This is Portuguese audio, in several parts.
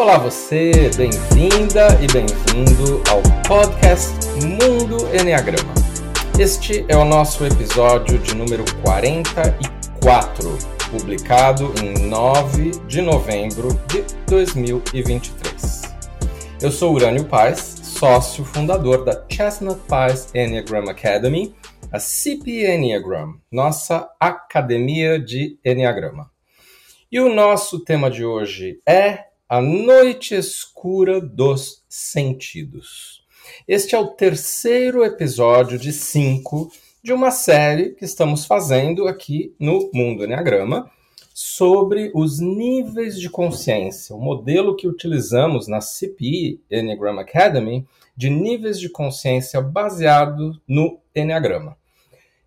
Olá você, bem-vinda e bem-vindo ao podcast Mundo Enneagrama. Este é o nosso episódio de número 44, publicado em 9 de novembro de 2023. Eu sou Urânio Paz, sócio fundador da Chestnut Pies Enneagram Academy, a CP Enneagram, nossa academia de Enneagrama. E o nosso tema de hoje é a Noite Escura dos Sentidos. Este é o terceiro episódio de cinco de uma série que estamos fazendo aqui no Mundo Enneagrama sobre os níveis de consciência, o modelo que utilizamos na CPI Enneagram Academy de níveis de consciência baseado no Enneagrama.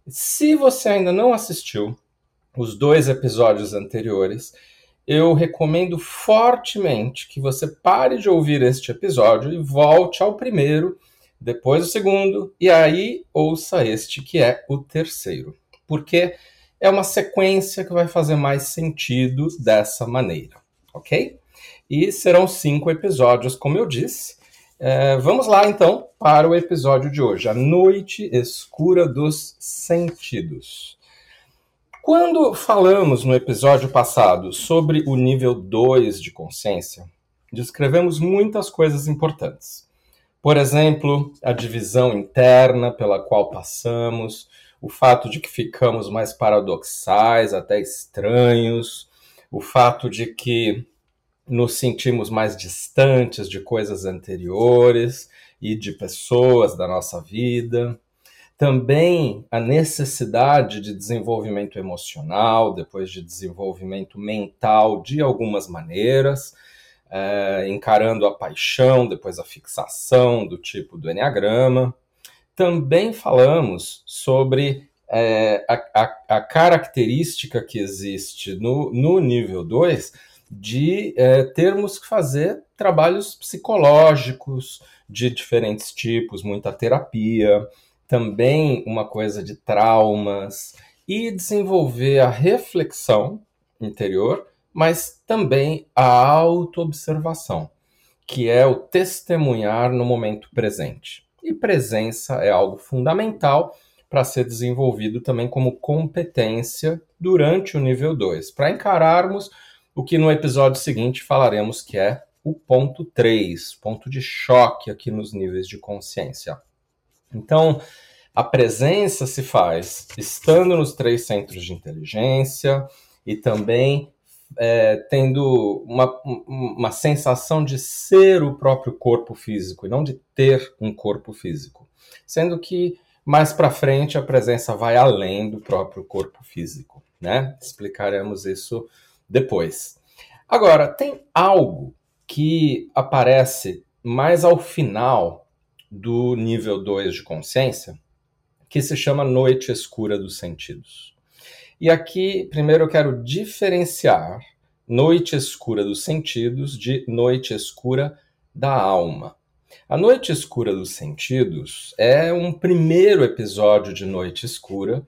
Se você ainda não assistiu os dois episódios anteriores, eu recomendo fortemente que você pare de ouvir este episódio e volte ao primeiro, depois o segundo, e aí ouça este, que é o terceiro. Porque é uma sequência que vai fazer mais sentido dessa maneira, ok? E serão cinco episódios, como eu disse. É, vamos lá então para o episódio de hoje, A Noite Escura dos Sentidos. Quando falamos no episódio passado sobre o nível 2 de consciência, descrevemos muitas coisas importantes. Por exemplo, a divisão interna pela qual passamos, o fato de que ficamos mais paradoxais, até estranhos, o fato de que nos sentimos mais distantes de coisas anteriores e de pessoas da nossa vida também a necessidade de desenvolvimento emocional, depois de desenvolvimento mental de algumas maneiras, é, encarando a paixão, depois a fixação do tipo do Enneagrama. Também falamos sobre é, a, a, a, característica que existe no, no nível 2 de é, termos que fazer trabalhos psicológicos de diferentes tipos, muita terapia, também uma coisa de traumas e desenvolver a reflexão interior, mas também a autoobservação, que é o testemunhar no momento presente. E presença é algo fundamental para ser desenvolvido também como competência durante o nível 2, para encararmos o que no episódio seguinte falaremos que é o ponto 3, ponto de choque aqui nos níveis de consciência. Então, a presença se faz estando nos três centros de inteligência e também é, tendo uma, uma sensação de ser o próprio corpo físico e não de ter um corpo físico. Sendo que mais para frente a presença vai além do próprio corpo físico, né? Explicaremos isso depois. Agora, tem algo que aparece mais ao final do nível 2 de consciência, que se chama Noite Escura dos Sentidos. E aqui, primeiro, eu quero diferenciar Noite Escura dos Sentidos de Noite Escura da Alma. A Noite Escura dos Sentidos é um primeiro episódio de Noite Escura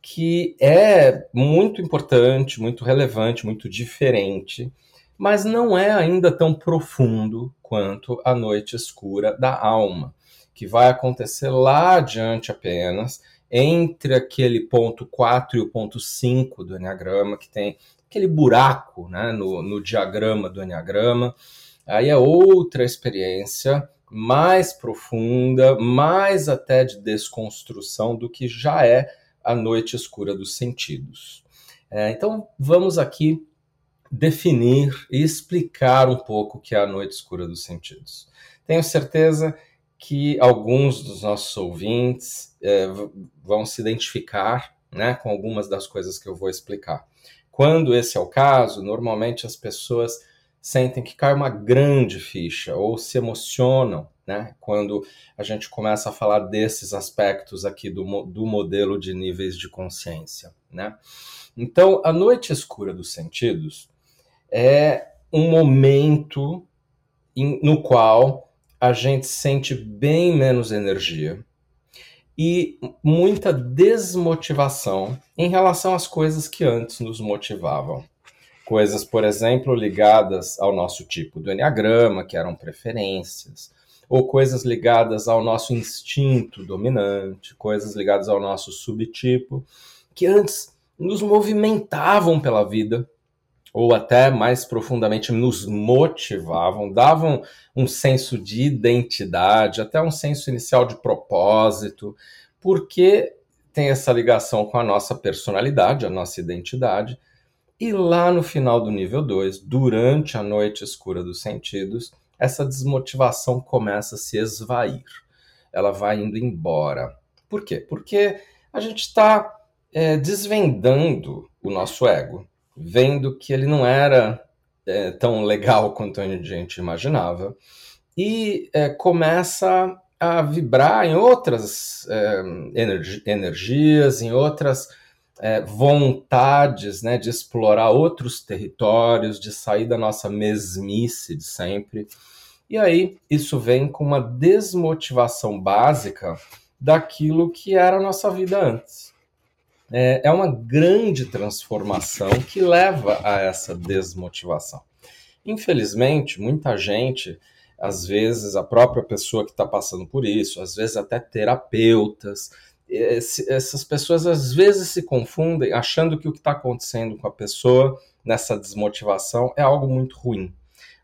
que é muito importante, muito relevante, muito diferente, mas não é ainda tão profundo quanto a Noite Escura da Alma que vai acontecer lá adiante apenas, entre aquele ponto 4 e o ponto 5 do Enneagrama, que tem aquele buraco né, no, no diagrama do Enneagrama. Aí é outra experiência mais profunda, mais até de desconstrução do que já é a noite escura dos sentidos. É, então vamos aqui definir e explicar um pouco o que é a noite escura dos sentidos. Tenho certeza que alguns dos nossos ouvintes é, vão se identificar né, com algumas das coisas que eu vou explicar. Quando esse é o caso, normalmente as pessoas sentem que cai uma grande ficha ou se emocionam né, quando a gente começa a falar desses aspectos aqui do, do modelo de níveis de consciência. Né? Então, a noite escura dos sentidos é um momento no qual a gente sente bem menos energia e muita desmotivação em relação às coisas que antes nos motivavam. Coisas, por exemplo, ligadas ao nosso tipo do Enneagrama, que eram preferências, ou coisas ligadas ao nosso instinto dominante, coisas ligadas ao nosso subtipo, que antes nos movimentavam pela vida, ou até mais profundamente nos motivavam, davam um senso de identidade, até um senso inicial de propósito, porque tem essa ligação com a nossa personalidade, a nossa identidade. E lá no final do nível 2, durante a noite escura dos sentidos, essa desmotivação começa a se esvair. Ela vai indo embora. Por quê? Porque a gente está é, desvendando o nosso ego, vendo que ele não era é, tão legal quanto a gente imaginava, e é, começa a vibrar em outras é, energi energias, em outras é, vontades né, de explorar outros territórios, de sair da nossa mesmice de sempre. E aí isso vem com uma desmotivação básica daquilo que era a nossa vida antes. É, é uma grande transformação que leva a essa desmotivação. Infelizmente, muita gente às vezes a própria pessoa que está passando por isso, às vezes até terapeutas. Esse, essas pessoas às vezes se confundem achando que o que está acontecendo com a pessoa nessa desmotivação é algo muito ruim.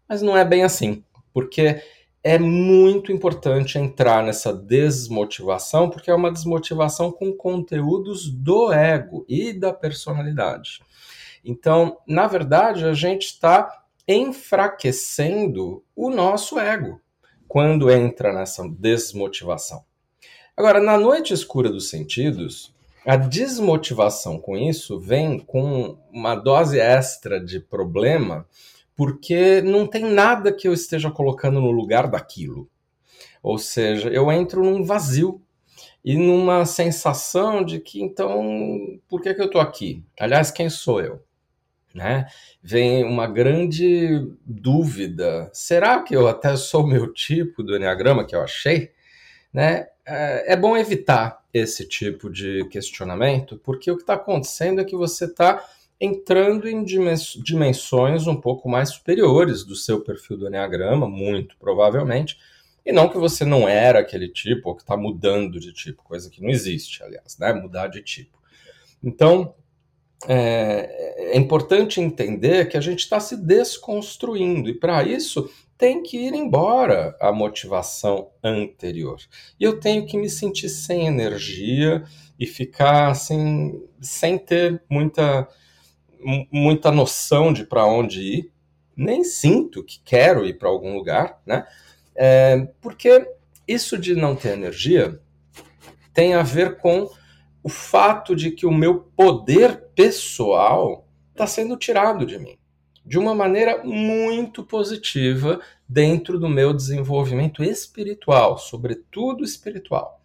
Mas não é bem assim, porque é muito importante entrar nessa desmotivação, porque é uma desmotivação com conteúdos do ego e da personalidade. Então, na verdade, a gente está enfraquecendo o nosso ego quando entra nessa desmotivação. Agora, na noite escura dos sentidos, a desmotivação com isso vem com uma dose extra de problema, porque não tem nada que eu esteja colocando no lugar daquilo. Ou seja, eu entro num vazio e numa sensação de que então, por que, que eu estou aqui? Aliás, quem sou eu? né? Vem uma grande dúvida: será que eu até sou o meu tipo do Enneagrama que eu achei? Né? É, é bom evitar esse tipo de questionamento, porque o que está acontecendo é que você está entrando em dimensões um pouco mais superiores do seu perfil do Enneagrama, muito provavelmente, e não que você não era aquele tipo, ou que está mudando de tipo, coisa que não existe, aliás, né? Mudar de tipo. Então, é, é importante entender que a gente está se desconstruindo, e para isso tem que ir embora a motivação anterior. E eu tenho que me sentir sem energia e ficar assim, sem ter muita, muita noção de para onde ir. Nem sinto que quero ir para algum lugar, né? É, porque isso de não ter energia tem a ver com o fato de que o meu poder pessoal está sendo tirado de mim de uma maneira muito positiva dentro do meu desenvolvimento espiritual, sobretudo espiritual.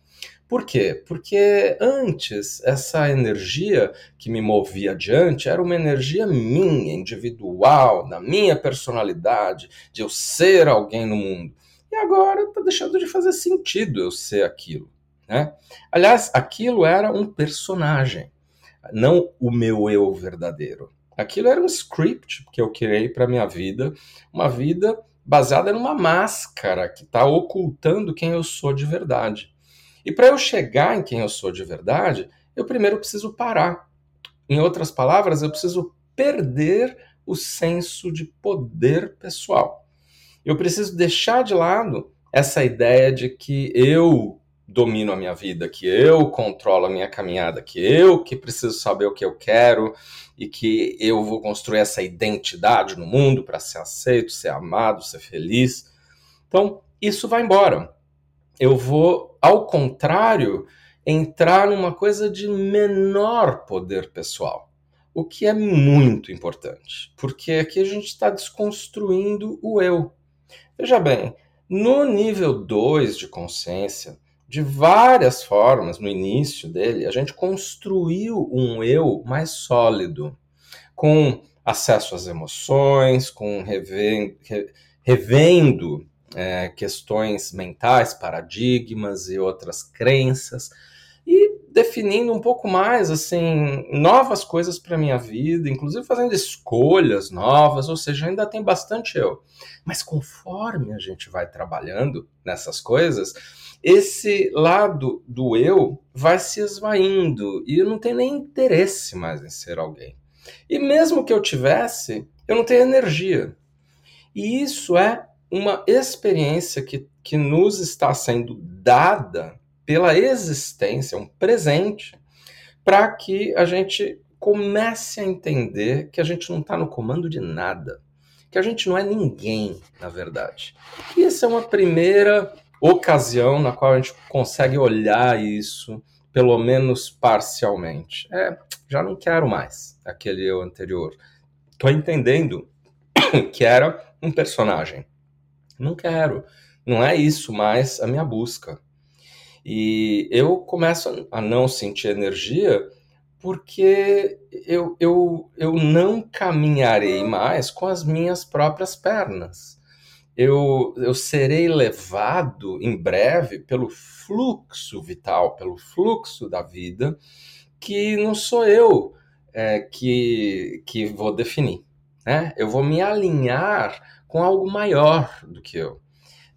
Por quê? Porque antes essa energia que me movia adiante era uma energia minha, individual, da minha personalidade, de eu ser alguém no mundo. E agora está deixando de fazer sentido eu ser aquilo. Né? Aliás, aquilo era um personagem, não o meu eu verdadeiro. Aquilo era um script que eu criei para minha vida, uma vida baseada numa máscara que está ocultando quem eu sou de verdade. E para eu chegar em quem eu sou de verdade, eu primeiro preciso parar. Em outras palavras, eu preciso perder o senso de poder pessoal. Eu preciso deixar de lado essa ideia de que eu domino a minha vida, que eu controlo a minha caminhada, que eu que preciso saber o que eu quero e que eu vou construir essa identidade no mundo para ser aceito, ser amado, ser feliz. Então, isso vai embora. Eu vou, ao contrário, entrar numa coisa de menor poder pessoal, o que é muito importante, porque aqui a gente está desconstruindo o eu. Veja bem, no nível 2 de consciência, de várias formas no início dele, a gente construiu um eu mais sólido, com acesso às emoções, com revendo, revendo é, questões mentais, paradigmas e outras crenças. E definindo um pouco mais assim novas coisas para minha vida, inclusive fazendo escolhas novas, ou seja, ainda tem bastante eu. Mas conforme a gente vai trabalhando nessas coisas, esse lado do eu vai se esvaindo e eu não tenho nem interesse mais em ser alguém. E mesmo que eu tivesse, eu não tenho energia. E isso é uma experiência que, que nos está sendo dada pela existência, um presente, para que a gente comece a entender que a gente não está no comando de nada, que a gente não é ninguém, na verdade. E essa é uma primeira ocasião na qual a gente consegue olhar isso, pelo menos parcialmente. É, já não quero mais aquele eu anterior. Estou entendendo que era um personagem. Não quero. Não é isso mais a minha busca. E eu começo a não sentir energia porque eu, eu, eu não caminharei mais com as minhas próprias pernas. Eu, eu serei levado em breve pelo fluxo vital, pelo fluxo da vida, que não sou eu é, que, que vou definir. Né? Eu vou me alinhar com algo maior do que eu.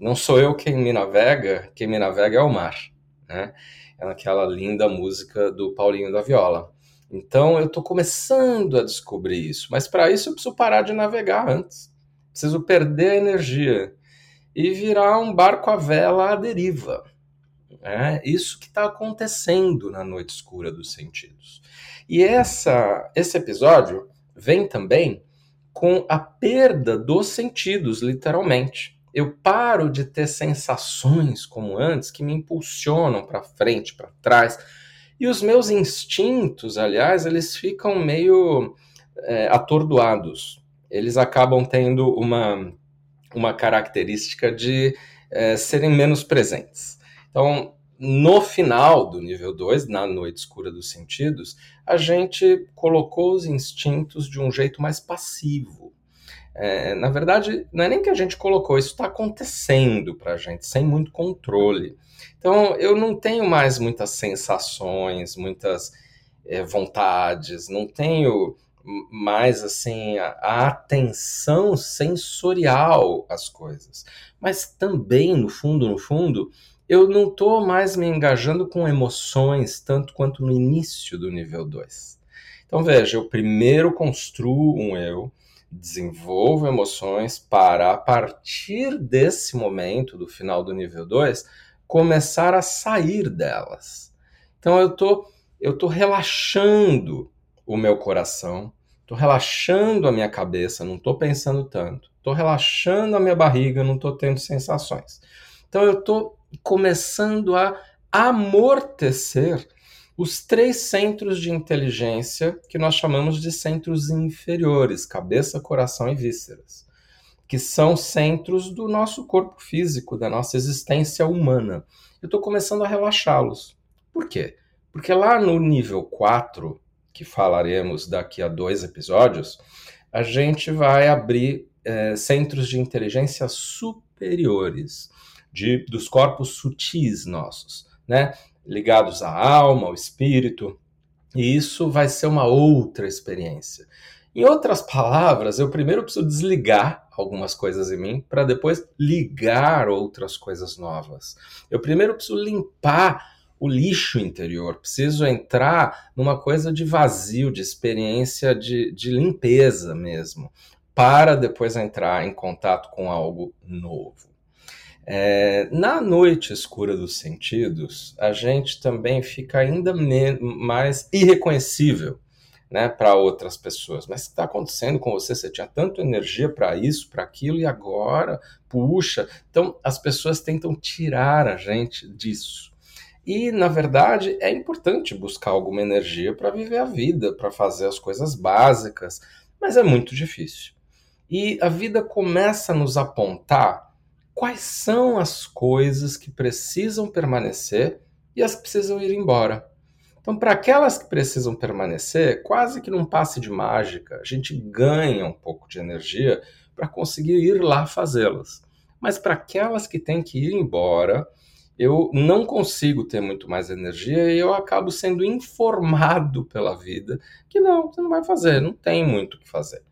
Não sou eu quem me navega, quem me navega é o mar né? É naquela linda música do Paulinho da Viola. Então eu estou começando a descobrir isso, mas para isso eu preciso parar de navegar antes. Preciso perder a energia e virar um barco à vela à deriva. É isso que está acontecendo na noite escura dos sentidos. E essa, esse episódio vem também com a perda dos sentidos, literalmente eu paro de ter sensações como antes que me impulsionam para frente, para trás. E os meus instintos, aliás, eles ficam meio é, atordoados. Eles acabam tendo uma, uma característica de é, serem menos presentes. Então, no final do nível 2, na noite escura dos sentidos, a gente colocou os instintos de um jeito mais passivo. É, na verdade, não é nem que a gente colocou, isso está acontecendo para a gente, sem muito controle. Então, eu não tenho mais muitas sensações, muitas é, vontades, não tenho mais assim a, a, atenção sensorial às coisas. Mas também, no fundo, no fundo, eu não estou mais me engajando com emoções tanto quanto no início do nível 2. Então, veja, eu primeiro construo um eu, desenvolvo emoções para, a partir desse momento, do final do nível 2, começar a sair delas. Então eu tô, eu tô relaxando o meu coração, tô relaxando a minha cabeça, não tô pensando tanto. Tô relaxando a minha barriga, não tô tendo sensações. Então eu tô começando a amortecer os três centros de inteligência que nós chamamos de centros inferiores, cabeça, coração e vísceras, que são centros do nosso corpo físico, da nossa existência humana. Eu estou começando a relaxá-los. Por quê? Porque lá no nível 4, que falaremos daqui a dois episódios, a gente vai abrir é, centros de inteligência superiores, de, dos corpos sutis nossos, né? ligados à alma, ao espírito, e isso vai ser uma outra experiência. Em outras palavras, eu primeiro preciso desligar algumas coisas em mim para depois ligar outras coisas novas. Eu primeiro preciso limpar o lixo interior, preciso entrar numa coisa de vazio, de experiência de, de limpeza mesmo, para depois entrar em contato com algo novo. É, na noite escura dos sentidos, a gente também fica ainda mais irreconhecível né, para outras pessoas. Mas o que está acontecendo com você? Você tinha tanta energia para isso, para aquilo, e agora, puxa. Então, as pessoas tentam tirar a gente disso. E, na verdade, é importante buscar alguma energia para viver a vida, para fazer as coisas básicas, mas é muito difícil. E a vida começa a nos apontar quais são as coisas que precisam permanecer e as que precisam ir embora. Então, para aquelas que precisam permanecer, quase que num passe de mágica, a gente ganha um pouco de energia para conseguir ir lá fazê-las. Mas para aquelas que têm que ir embora, eu não consigo ter muito mais energia e eu acabo sendo informado pela vida que não, você não vai fazer, não tem muito o que fazer,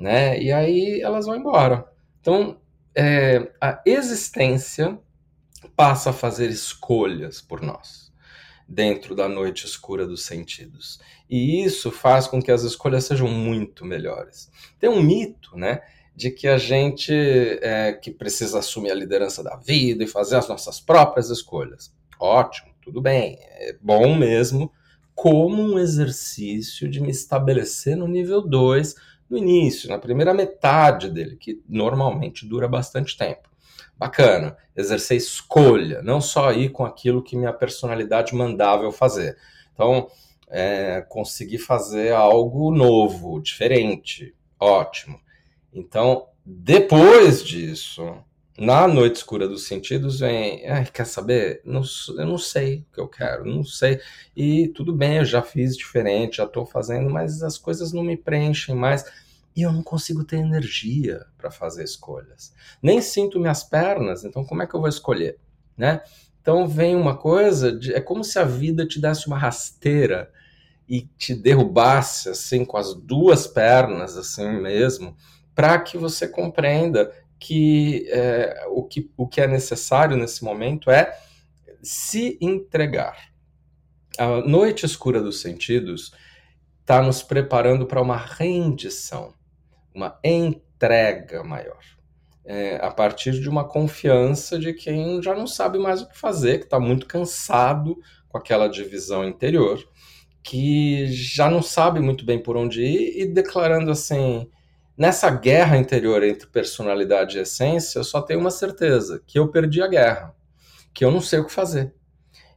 né? E aí elas vão embora. Então, é, a existência passa a fazer escolhas por nós dentro da noite escura dos sentidos. E isso faz com que as escolhas sejam muito melhores. Tem um mito, né? de que a gente é, que precisa assumir a liderança da vida e fazer as nossas próprias escolhas. Ótimo, tudo bem, é bom mesmo, como um exercício de me estabelecer no nível 2 no início, na primeira metade dele, que normalmente dura bastante tempo. Bacana, exercer escolha, não só ir com aquilo que minha personalidade mandava eu fazer. Então, é, conseguir fazer algo novo, diferente, ótimo. Então, depois disso, na noite escura dos sentidos, vem, ai, quer saber? Não, eu não sei o que eu quero, não sei. E tudo bem, eu já fiz diferente, já estou fazendo, mas as coisas não me preenchem mais. E eu não consigo ter energia para fazer escolhas. Nem sinto minhas pernas, então como é que eu vou escolher? Né? Então vem uma coisa, de, é como se a vida te desse uma rasteira e te derrubasse assim com as duas pernas assim mesmo para que você compreenda que, é, o que o que é necessário nesse momento é se entregar. A noite escura dos sentidos está nos preparando para uma rendição, uma entrega maior. É, a partir de uma confiança de quem já não sabe mais o que fazer, que está muito cansado com aquela divisão interior, que já não sabe muito bem por onde ir e declarando assim: Nessa guerra interior entre personalidade e essência, eu só tenho uma certeza: que eu perdi a guerra, que eu não sei o que fazer,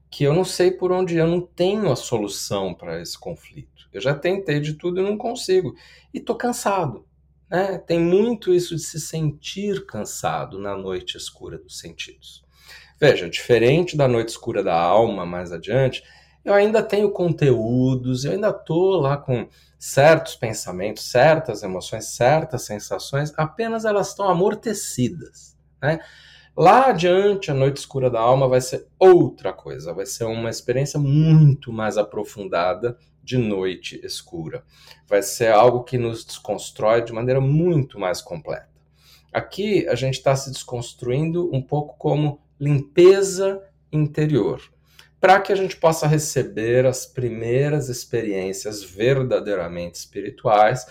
que eu não sei por onde eu não tenho a solução para esse conflito. Eu já tentei de tudo e não consigo. E tô cansado. Né? Tem muito isso de se sentir cansado na noite escura dos sentidos. Veja, diferente da noite escura da alma mais adiante, eu ainda tenho conteúdos, eu ainda tô lá com certos pensamentos, certas emoções, certas sensações, apenas elas estão amortecidas. Né? Lá adiante, a noite escura da alma vai ser outra coisa, vai ser uma experiência muito mais aprofundada de noite escura. Vai ser algo que nos desconstrói de maneira muito mais completa. Aqui a gente está se desconstruindo um pouco como limpeza interior para que a gente possa receber as primeiras experiências verdadeiramente espirituais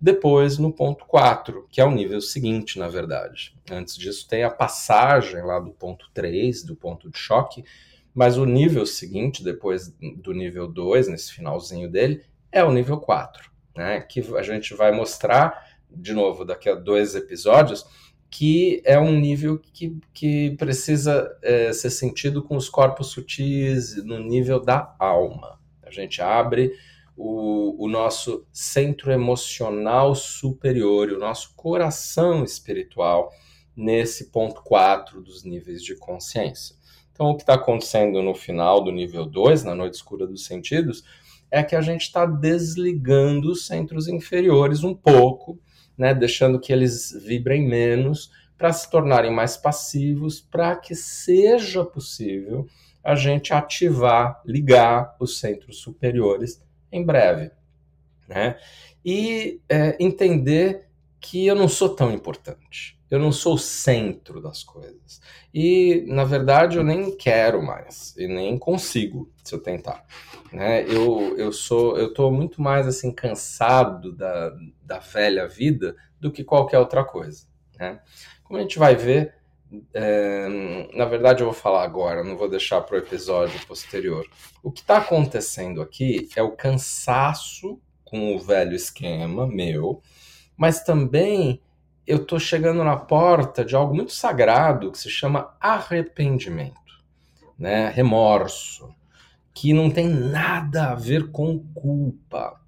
depois no ponto 4, que é o nível seguinte, na verdade. Antes disso tem a passagem lá do ponto 3, do ponto de choque, mas o nível seguinte, depois do nível 2, nesse finalzinho dele, é o nível 4, né? Que a gente vai mostrar, de novo, daqui a dois episódios, que é um nível que, que precisa é, ser sentido com os corpos sutis no nível da alma. A gente abre o, o nosso centro emocional superior, o nosso coração espiritual, nesse ponto 4 dos níveis de consciência. Então, o que está acontecendo no final do nível 2, na noite escura dos sentidos, é que a gente está desligando os centros inferiores um pouco né, deixando que eles vibrem menos para se tornarem mais passivos, para que seja possível a gente ativar, ligar os centros superiores em breve. Né? E é, entender que eu não sou tão importante, eu não sou o centro das coisas. E, na verdade, eu nem quero mais, e nem consigo, se eu tentar. Né? Eu, eu sou, eu tô muito mais assim cansado da, da velha vida do que qualquer outra coisa. Né? Como a gente vai ver, é, na verdade eu vou falar agora, não vou deixar para o episódio posterior. O que está acontecendo aqui é o cansaço com o velho esquema meu, mas também eu estou chegando na porta de algo muito sagrado que se chama arrependimento, né? remorso que não tem nada a ver com culpa.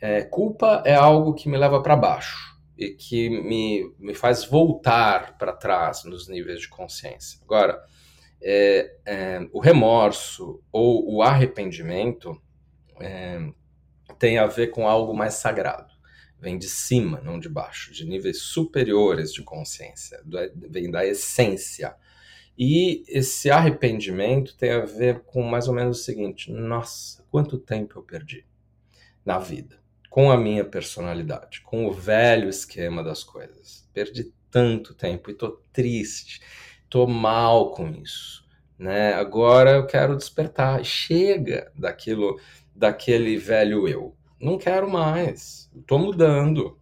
É, culpa é algo que me leva para baixo e que me, me faz voltar para trás nos níveis de consciência. Agora, é, é, o remorso ou o arrependimento é, tem a ver com algo mais sagrado. Vem de cima, não de baixo, de níveis superiores de consciência, vem da essência E esse arrependimento tem a ver com mais ou menos o seguinte: nossa, quanto tempo eu perdi na vida com a minha personalidade, com o velho esquema das coisas. Perdi tanto tempo e tô triste, tô mal com isso, né? Agora eu quero despertar. Chega daquilo, daquele velho eu. Não quero mais. Tô mudando,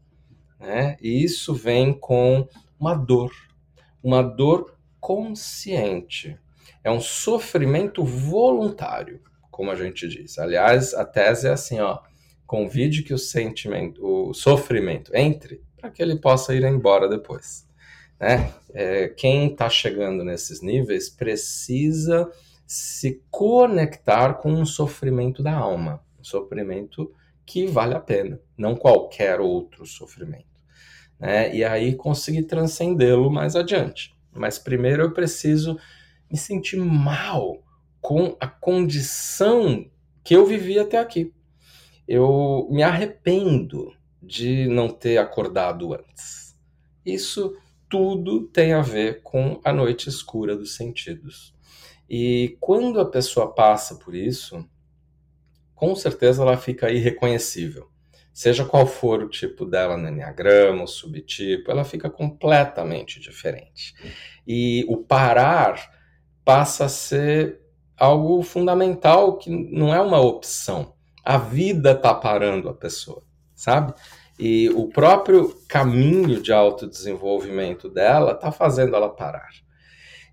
né? E isso vem com uma dor, uma dor consciente. É um sofrimento voluntário, como a gente diz. Aliás, a tese é assim, ó, convide que o sentimento, o sofrimento entre para que ele possa ir embora depois. Né? É, quem está chegando nesses níveis precisa se conectar com um sofrimento da alma, um sofrimento que vale a pena, não qualquer outro sofrimento. Né? E aí conseguir transcendê-lo mais adiante. Mas primeiro eu preciso me sentir mal com a condição que eu vivi até aqui. Eu me arrependo de não ter acordado antes. Isso tudo tem a ver com a noite escura dos sentidos. E quando a pessoa passa por isso, com certeza ela fica irreconhecível. Seja qual for o tipo dela no Enneagrama, o subtipo, ela fica completamente diferente. E o parar passa a ser algo fundamental que não é uma opção. A vida está parando a pessoa, sabe? E o próprio caminho de autodesenvolvimento dela está fazendo ela parar.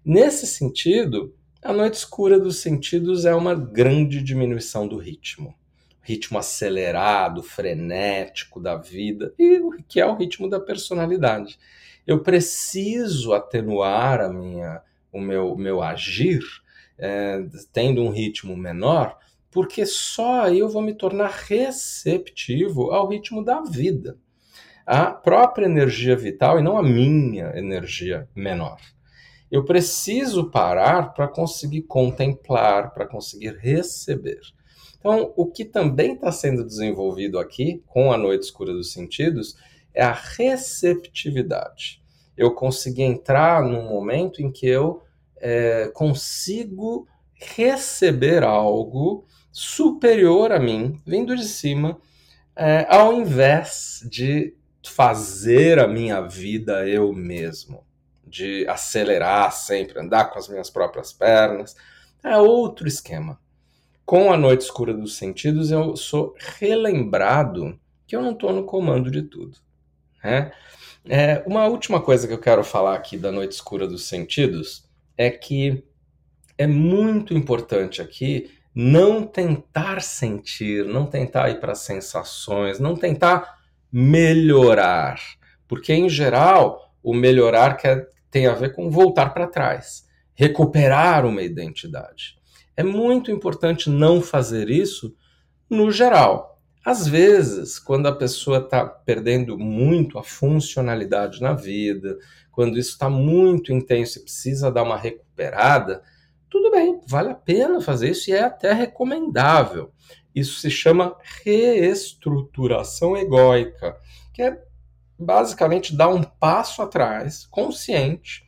Nesse sentido, a noite escura dos sentidos é uma grande diminuição do ritmo. Ritmo acelerado, frenético da vida, e que é o ritmo da personalidade. Eu preciso atenuar a minha, o meu, meu agir, é, tendo um ritmo menor, porque só aí eu vou me tornar receptivo ao ritmo da vida. A própria energia vital e não a minha energia menor. Eu preciso parar para conseguir contemplar, para conseguir receber. Então, o que também está sendo desenvolvido aqui, com a noite escura dos sentidos, é a receptividade. Eu consegui entrar num momento em que eu é, consigo receber algo superior a mim, vindo de cima, é, ao invés de fazer a minha vida eu mesmo, de acelerar sempre, andar com as minhas próprias pernas. É outro esquema. Com a noite escura dos sentidos, eu sou relembrado que eu não estou no comando de tudo. Né? É, uma última coisa que eu quero falar aqui da noite escura dos sentidos é que é muito importante aqui não tentar sentir, não tentar ir para sensações, não tentar melhorar, porque em geral o melhorar quer, tem a ver com voltar para trás, recuperar uma identidade. É muito importante não fazer isso no geral. Às vezes, quando a pessoa está perdendo muito a funcionalidade na vida, quando isso está muito intenso e precisa dar uma recuperada, tudo bem, vale a pena fazer isso e é até recomendável. Isso se chama reestruturação egóica, que é basicamente dar um passo atrás, consciente,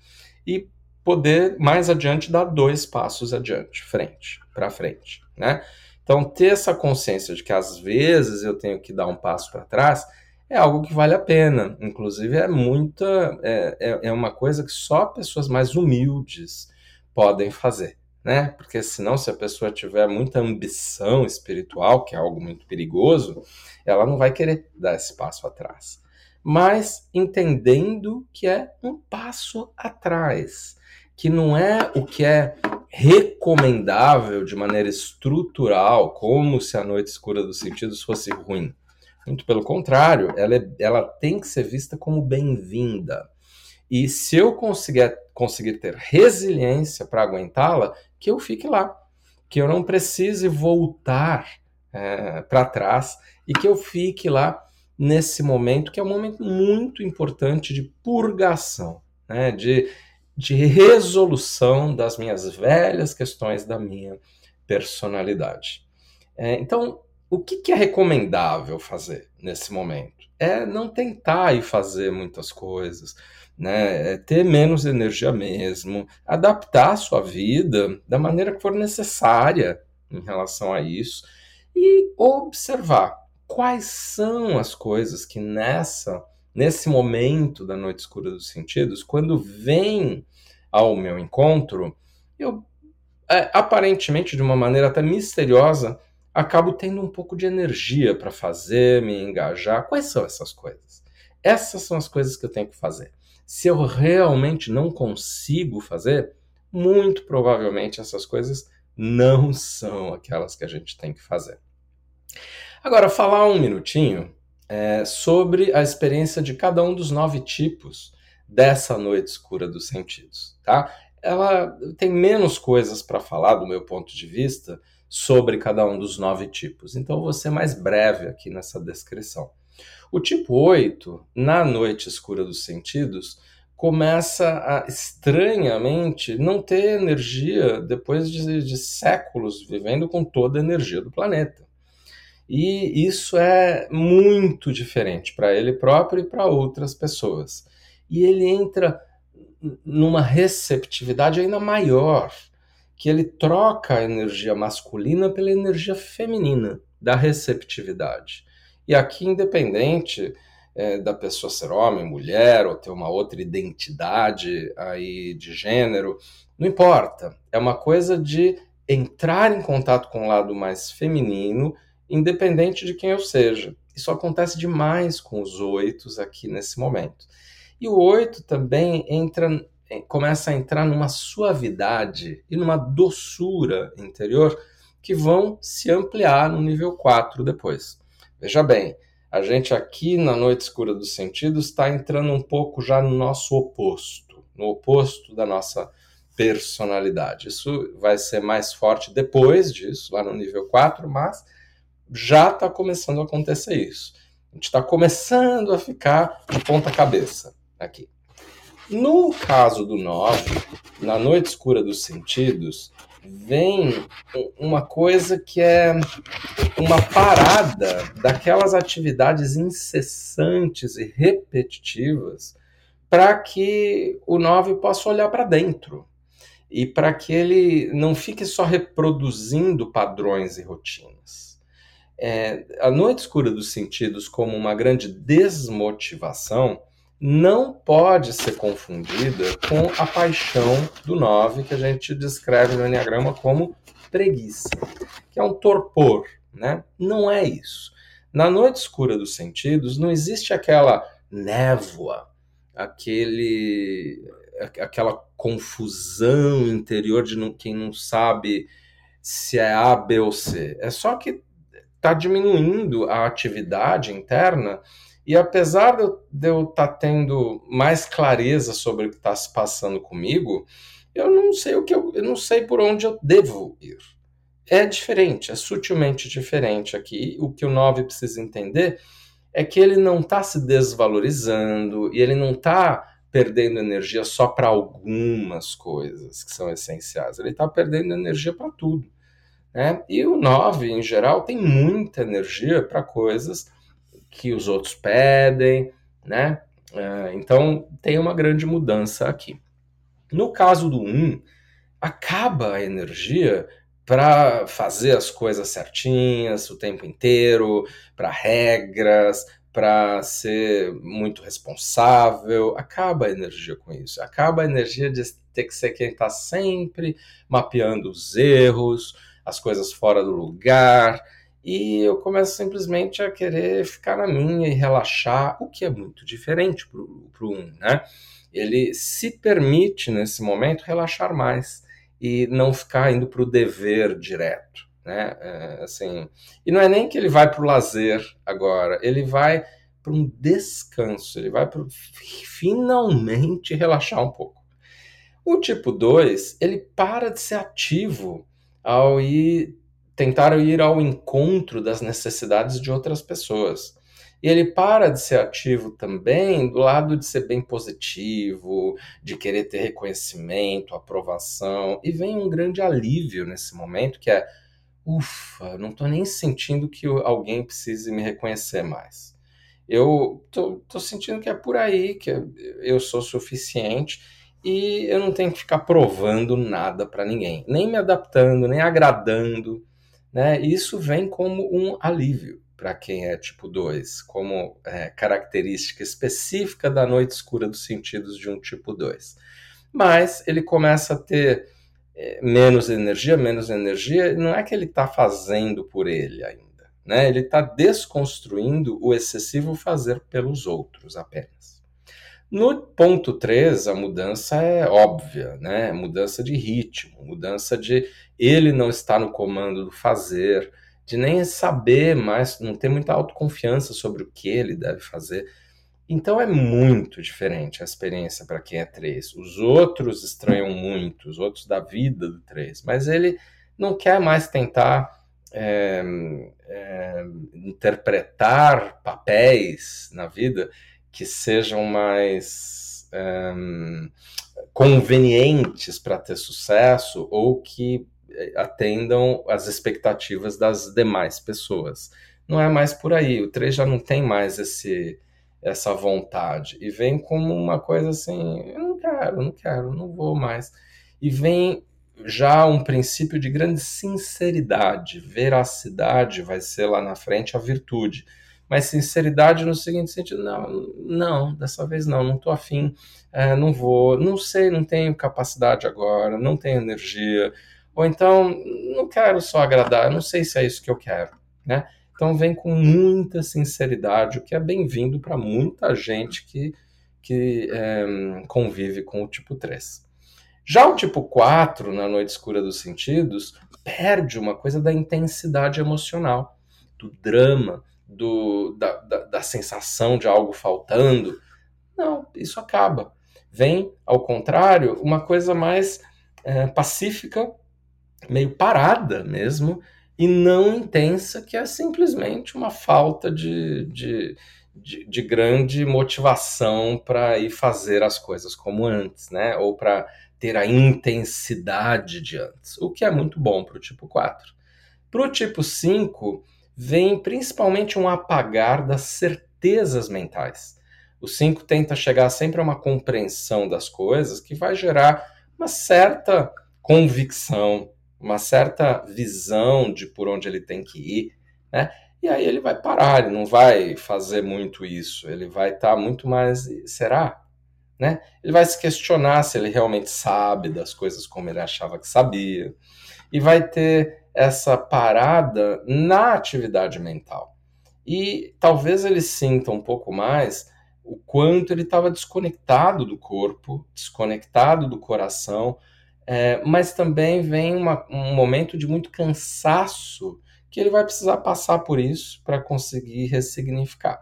e poder mais adiante dar dois passos adiante, frente, para frente, né? Então, ter essa consciência de que às vezes eu tenho que dar um passo para trás é algo que vale a pena. Inclusive, é muita. É, é, é uma coisa que só pessoas mais humildes podem fazer, né? Porque senão, se a pessoa tiver muita ambição espiritual, que é algo muito perigoso, ela não vai querer dar esse passo atrás. Mas entendendo que é um passo atrás, que não é o que é recomendável de maneira estrutural, como se a noite escura dos sentidos fosse ruim. Muito pelo contrário, ela, é, ela tem que ser vista como bem-vinda. E se eu conseguir, conseguir ter resiliência para aguentá-la, que eu fique lá. Que eu não precise voltar é, para trás e que eu fique lá nesse momento, que é um momento muito importante de purgação, né? de, de resolução das minhas velhas questões da minha personalidade. É, então, o que, que é recomendável fazer nesse momento? É não tentar ir fazer muitas coisas, né? É ter menos energia mesmo, adaptar a sua vida da maneira que for necessária em relação a isso e observar quais são as coisas que nessa nesse momento da noite escura dos sentidos, quando vem ao meu encontro, eu é, aparentemente de uma maneira até misteriosa acabo tendo um pouco de energia para fazer, me engajar. Quais são essas coisas? Essas são as coisas que eu tenho que fazer. Se eu realmente não consigo fazer, muito provavelmente essas coisas não são aquelas que a gente tem que fazer. Agora, falar um minutinho é, sobre a experiência de cada um dos nove tipos dessa noite escura dos sentidos, tá? Ela tem menos coisas para falar do meu ponto de vista, sobre cada um dos nove tipos. Então, vou ser mais breve aqui nessa descrição. O tipo 8, na noite escura dos sentidos, começa a estranhamente não ter energia depois de, de séculos vivendo com toda a energia do planeta. E isso é muito diferente para ele próprio e para outras pessoas. E ele entra numa receptividade ainda maior que ele troca a energia masculina pela energia feminina da receptividade. E aqui, independente é, da pessoa ser homem, mulher, ou ter uma outra identidade aí de gênero, não importa. É uma coisa de entrar em contato com o lado mais feminino, independente de quem eu seja. Isso acontece demais com os oitos aqui nesse momento. E o oito também entra começa a entrar numa suavidade e numa doçura interior que vão se ampliar no nível 4 depois. Veja bem, a gente aqui na noite escura dos sentidos está entrando um pouco já no nosso oposto, no oposto da nossa personalidade. Isso vai ser mais forte depois disso, lá no nível 4, mas já está começando a acontecer isso. A gente está começando a ficar de ponta cabeça aqui. No caso do 9, na noite escura dos sentidos, vem uma coisa que é uma parada daquelas atividades incessantes e repetitivas para que o 9 possa olhar para dentro e para que ele não fique só reproduzindo padrões e rotinas. É, a noite escura dos sentidos, como uma grande desmotivação, não pode ser confundida com a paixão do 9, que a gente descreve no Enneagrama como preguiça, que é um torpor, né? Não é isso. Na noite escura dos sentidos não existe aquela névoa, aquele aquela confusão interior de quem não sabe se é A, B ou C. É só que está diminuindo a atividade interna e apesar de eu estar tá tendo mais clareza sobre o que está se passando comigo, eu não sei o que eu, eu não sei por onde eu devo ir. É diferente, é sutilmente diferente aqui. O que o 9 precisa entender é que ele não está se desvalorizando e ele não está perdendo energia só para algumas coisas que são essenciais. Ele está perdendo energia para tudo. Né? E o 9, em geral, tem muita energia para coisas que os outros pedem, né? É, então tem uma grande mudança aqui. No caso do 1, acaba a energia para fazer as coisas certinhas o tempo inteiro, para regras, para ser muito responsável. Acaba a energia com isso. Acaba a energia de ter que ser quem está sempre mapeando os erros, as coisas fora do lugar, e eu começo simplesmente a querer ficar na minha e relaxar, o que é muito diferente para o um, né? Ele se permite, nesse momento, relaxar mais e não ficar indo para o dever direto, né? É, assim, e não é nem que ele vai para o lazer agora, ele vai para um descanso, ele vai para finalmente relaxar um pouco. O tipo 2, ele para de ser ativo ao ir tentaram ir ao encontro das necessidades de outras pessoas. E ele para de ser ativo também do lado de ser bem positivo, de querer ter reconhecimento, aprovação, e vem um grande alívio nesse momento, que é ufa, não estou nem sentindo que alguém precise me reconhecer mais. Eu tô sentindo que é por aí, que eu sou suficiente e eu não tenho que ficar provando nada para ninguém, nem me adaptando, nem agradando, né? Isso vem como um alívio para quem é tipo 2, como é, característica específica da noite escura dos sentidos de um tipo 2. Mas ele começa a ter é, menos energia, menos energia, não é que ele está fazendo por ele ainda, né? Ele está desconstruindo o excessivo fazer pelos outros apenas. No ponto 3, a mudança é óbvia, né? Mudança de ritmo, mudança de ele não estar no comando do fazer, de nem saber mais, não ter muita autoconfiança sobre o que ele deve fazer. Então é muito diferente a experiência para quem é 3. Os outros estranham muito, os outros da vida do 3, mas ele não quer mais tentar é, é, interpretar papéis na vida que sejam mais é, convenientes para ter sucesso ou que atendam às expectativas das demais pessoas. Não é mais por aí. O 3 já não tem mais esse essa vontade e vem como uma coisa assim, eu não quero, não quero, não vou mais. E vem já um princípio de grande sinceridade, veracidade vai ser lá na frente a virtude. Mas sinceridade no seguinte sentido, não, não, dessa vez não, não estou afim, é, não vou, não sei, não tenho capacidade agora, não tenho energia, ou então não quero só agradar, não sei se é isso que eu quero, né? Então vem com muita sinceridade, o que é bem-vindo para muita gente que, que é, convive com o tipo 3. Já o tipo 4, na noite escura dos sentidos, perde uma coisa da intensidade emocional, do drama, do, da, da, da sensação de algo faltando. Não, isso acaba. Vem, ao contrário, uma coisa mais é, pacífica, meio parada mesmo, e não intensa, que é simplesmente uma falta de, de, de, de grande motivação para ir fazer as coisas como antes, né? Ou para ter a intensidade de antes, o que é muito bom para o tipo 4. Para o tipo 5, vem principalmente um apagar das certezas mentais. O 5 tenta chegar sempre a uma compreensão das coisas que vai gerar uma certa convicção, uma certa visão de por onde ele tem que ir, né? E aí ele vai parar, ele não vai fazer muito isso, ele vai estar tá muito mais. Será? Né? Ele vai se questionar se ele realmente sabe das coisas como ele achava que sabia, e vai ter essa parada na atividade mental. E talvez ele sinta um pouco mais o quanto ele estava desconectado do corpo, desconectado do coração, é, mas também vem uma, um momento de muito cansaço que ele vai precisar passar por isso para conseguir ressignificar.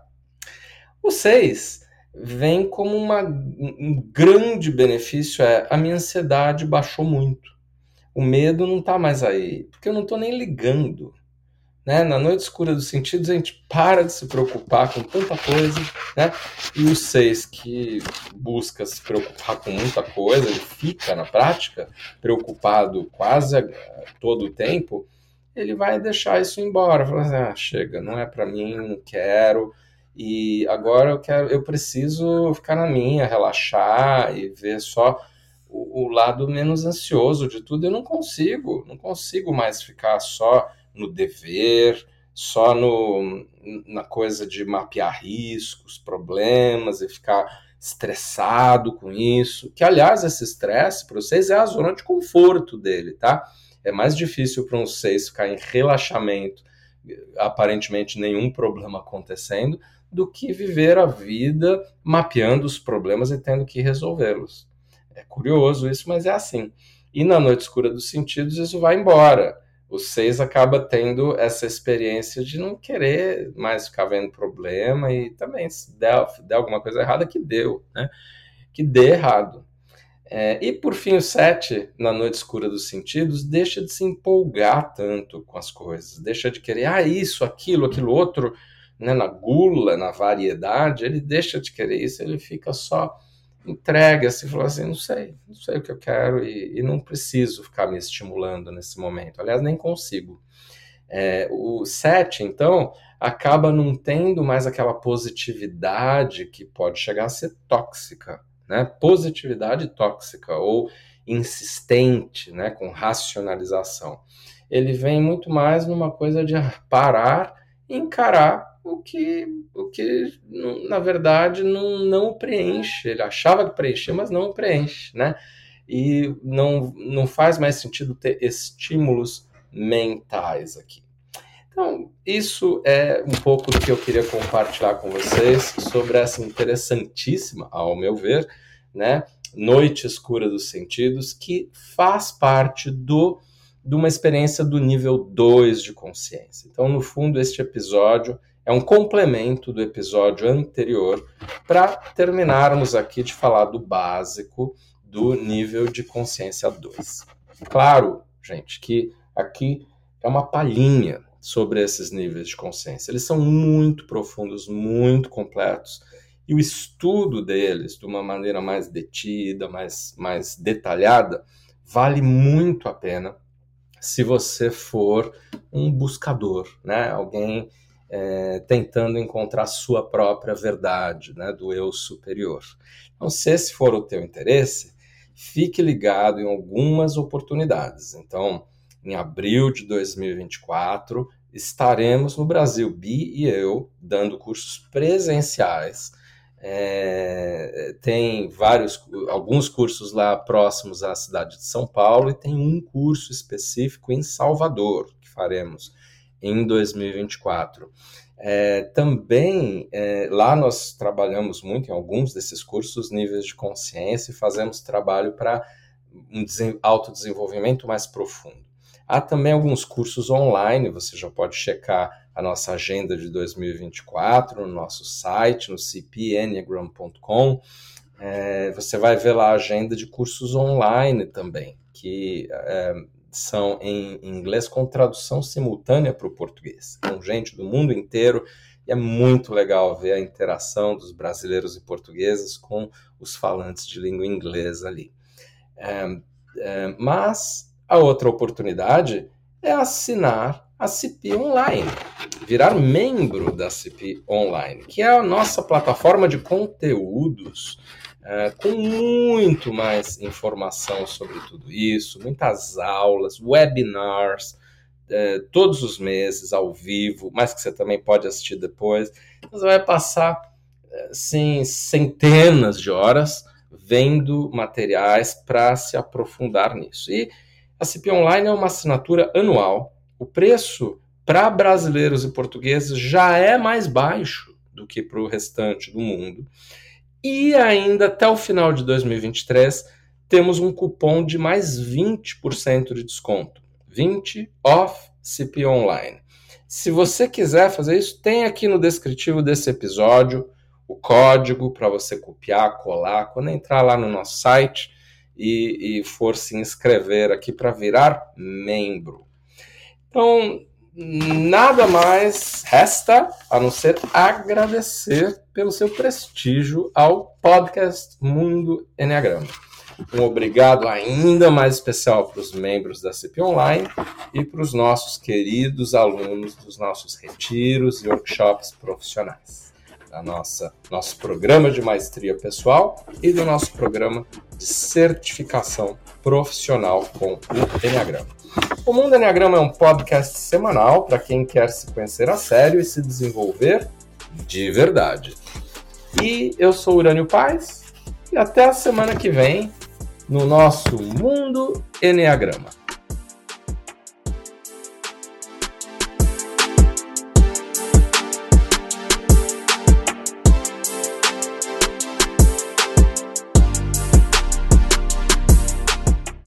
O 6 vem como uma, um grande benefício é a minha ansiedade baixou muito. O medo não está mais aí, porque eu não estou nem ligando. Né? Na noite escura dos sentidos, a gente para de se preocupar com tanta coisa, né? E o seis que busca se preocupar com muita coisa, ele fica na prática preocupado quase todo o tempo, ele vai deixar isso embora, falar assim, ah, chega, não é para mim, não quero, e agora eu quero, eu preciso ficar na minha, relaxar e ver só o, lado menos ansioso de tudo. Eu não consigo, não consigo mais ficar só no dever, só no, na coisa de mapear riscos, problemas e ficar estressado com isso. Que, aliás, esse estresse para vocês é a zona de conforto dele, tá? É mais difícil para um seis ficar em relaxamento, aparentemente nenhum problema acontecendo, do que viver a vida mapeando os problemas e tendo que resolvê-los. É curioso isso, mas é assim. E na noite escura dos sentidos, isso vai embora o 6 acaba tendo essa experiência de não querer mais ficar vendo problema e também se der, der alguma coisa errada, que deu, né? Que dê errado. É, e por fim, o 7, na noite escura dos sentidos, deixa de se empolgar tanto com as coisas, deixa de querer, ah, isso, aquilo, aquilo outro, né, na gula, na variedade, ele deixa de querer isso, ele fica só entregue, assim, falou assim, não sei, não sei o que eu quero e, e não preciso ficar me estimulando nesse momento. Aliás, nem consigo. É, o 7, então, acaba não tendo mais aquela positividade que pode chegar a ser tóxica, né? Positividade tóxica ou insistente, né? Com racionalização. Ele vem muito mais numa coisa de parar e encarar o que, o que na verdade não, não preenche. Ele achava que preenchia, mas não preenche, né? E não, não faz mais sentido ter estímulos mentais aqui. Então, isso é um pouco do que eu queria compartilhar com vocês sobre essa interessantíssima, ao meu ver, né, Noite Escura dos Sentidos, que faz parte do de uma experiência do nível 2 de consciência. Então, no fundo, este episódio é um complemento do episódio anterior para terminarmos aqui de falar do básico do nível de consciência 2. Claro, gente, que aqui é uma palhinha sobre esses níveis de consciência. Eles são muito profundos, muito completos, e o estudo deles, de uma maneira mais detida, mais, mais detalhada, vale muito a pena se você for um buscador, né? alguém é, tentando encontrar sua própria verdade, né? do eu superior. Então, se esse for o teu interesse, fique ligado em algumas oportunidades. Então, em abril de 2024, estaremos no Brasil, Bi e eu, dando cursos presenciais. É, tem vários, alguns cursos lá próximos à cidade de São Paulo e tem um curso específico em Salvador que faremos em 2024. É, também é, lá nós trabalhamos muito em alguns desses cursos níveis de consciência e fazemos trabalho para um autodesenvolvimento mais profundo. Há também alguns cursos online, você já pode checar a nossa agenda de 2024 no nosso site, no cpenneagram.com. É, você vai ver lá a agenda de cursos online também, que é, são em inglês com tradução simultânea para o português, com gente do mundo inteiro. E é muito legal ver a interação dos brasileiros e portugueses com os falantes de língua inglesa ali. É, é mas a outra oportunidade é assinar a CIP Online, virar membro da CIP Online, que é a nossa plataforma de conteúdos é, com muito mais informação sobre tudo isso, muitas aulas, webinars, é, todos os meses ao vivo, mas que você também pode assistir depois. Você vai passar assim, centenas de horas vendo materiais para se aprofundar nisso. E a CP Online é uma assinatura anual. O preço para brasileiros e portugueses já é mais baixo do que para o restante do mundo. E ainda até o final de 2023 temos um cupom de mais 20% de desconto. 20 off CP Online. Se você quiser fazer isso, tem aqui no descritivo desse episódio o código para você copiar, colar. Quando entrar lá no nosso site, e, e for se inscrever aqui para virar membro. Então, nada mais resta a não ser agradecer pelo seu prestígio ao podcast Mundo Enneagrama. Um obrigado ainda mais especial para os membros da CP Online e para os nossos queridos alunos dos nossos retiros e workshops profissionais da nossa nosso programa de maestria pessoal e do nosso programa de certificação profissional com o Enneagrama. O Mundo Enneagrama é um podcast semanal para quem quer se conhecer a sério e se desenvolver de verdade. E eu sou Urânio Paz e até a semana que vem no nosso Mundo Enneagrama.